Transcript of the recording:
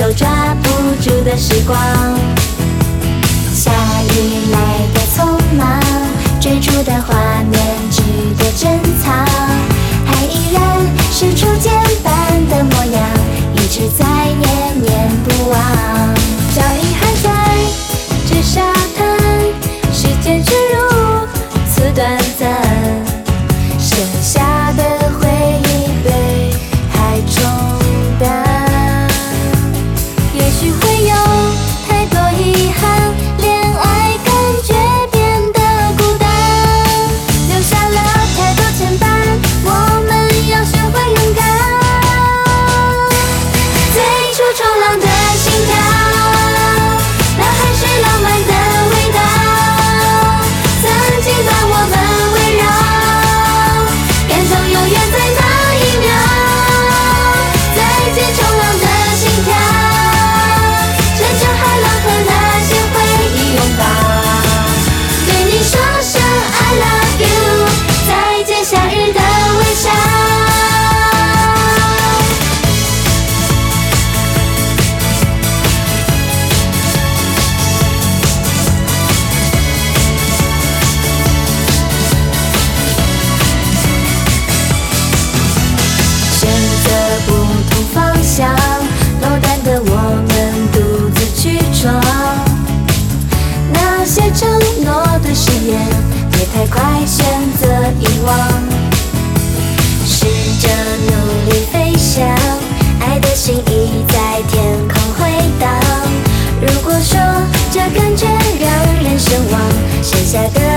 都抓不住的时光。望。试着努力飞翔爱的心已在天空回荡。如果说这感觉让人失望剩下的